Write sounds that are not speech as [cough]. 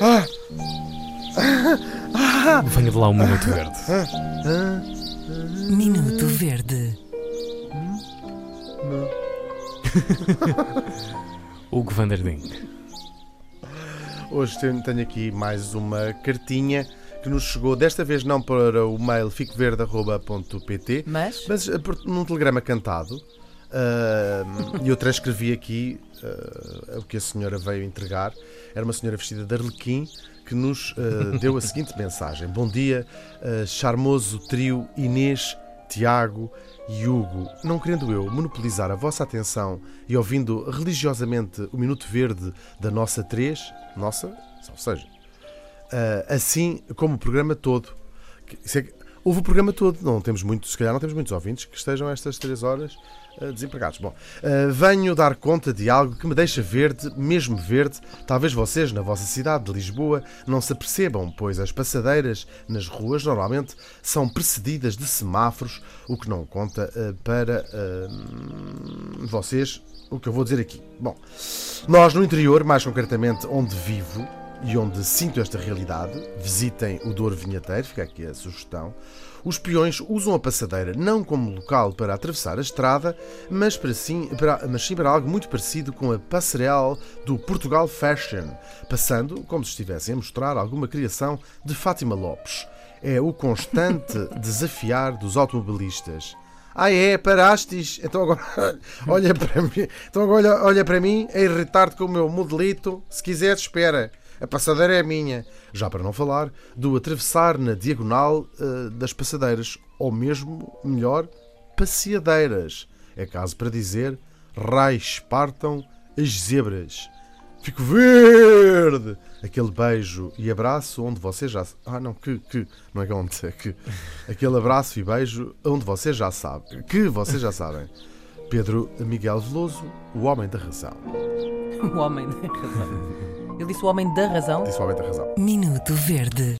Ah! Venha de lá um minuto verde. Ah! Minuto Verde. [laughs] Hugo van der. Hoje tenho, aqui mais uma cartinha que nos chegou, desta vez não para o mail ficoverde.pt, Mas, mas eh, por- num telegrama cantado. E eu transcrevi aqui ah, o que a senhora veio entregar. Era uma senhora vestida de arlequim que nos ah, deu a seguinte [laughs] mensagem: Bom dia, ah, charmoso trio Inês, Tiago e Hugo. Não querendo eu monopolizar a vossa atenção e ouvindo religiosamente o Minuto Verde da nossa 3, nossa, ou seja, assim como o programa todo. Que- houve o programa todo, não temos muitos, se calhar não temos muitos ouvintes que estejam estas três horas ah, desempregados. Bom, ah, venho dar conta de algo que me deixa verde, mesmo verde. Talvez vocês, na vossa cidade de Lisboa, não se apercebam, pois as passadeiras nas ruas normalmente são precedidas de semáforos, o que não conta ah, para vocês o que eu vou dizer aqui. Bom, nós no interior, mais concretamente onde vivo e onde sinto esta realidade, visitem o Douro Vinheteiro, fica aqui a sugestão. Os peões usam a passadeira não como local para atravessar a estrada, mas, para sim, para, mas sim para algo muito parecido com a passarela do Portugal Fashion, passando como se estivessem a mostrar alguma criação de Fátima Lopes. É o constante [laughs] desafiar dos automobilistas. Ah é, parastes? Então agora [laughs] olha para mim, então agora olha, olha para mim a irritar-te com o meu modelito. Se quiseres, espera. A passadeira é minha. Já para não falar do atravessar na diagonal eh, das passadeiras, ou mesmo, melhor, passeadeiras. É caso para dizer, raios partam as zebras. Fico verde! Aquele beijo e abraço onde você já. Ah, não, que, que. Não é onde, é que. Aquele abraço e beijo onde você já sabe. Que vocês já sabem. Pedro Miguel Veloso, o homem da razão. [laughs] o homem da razão. Ele disse o homem da razão? Disse o homem da razão. Minuto Verde.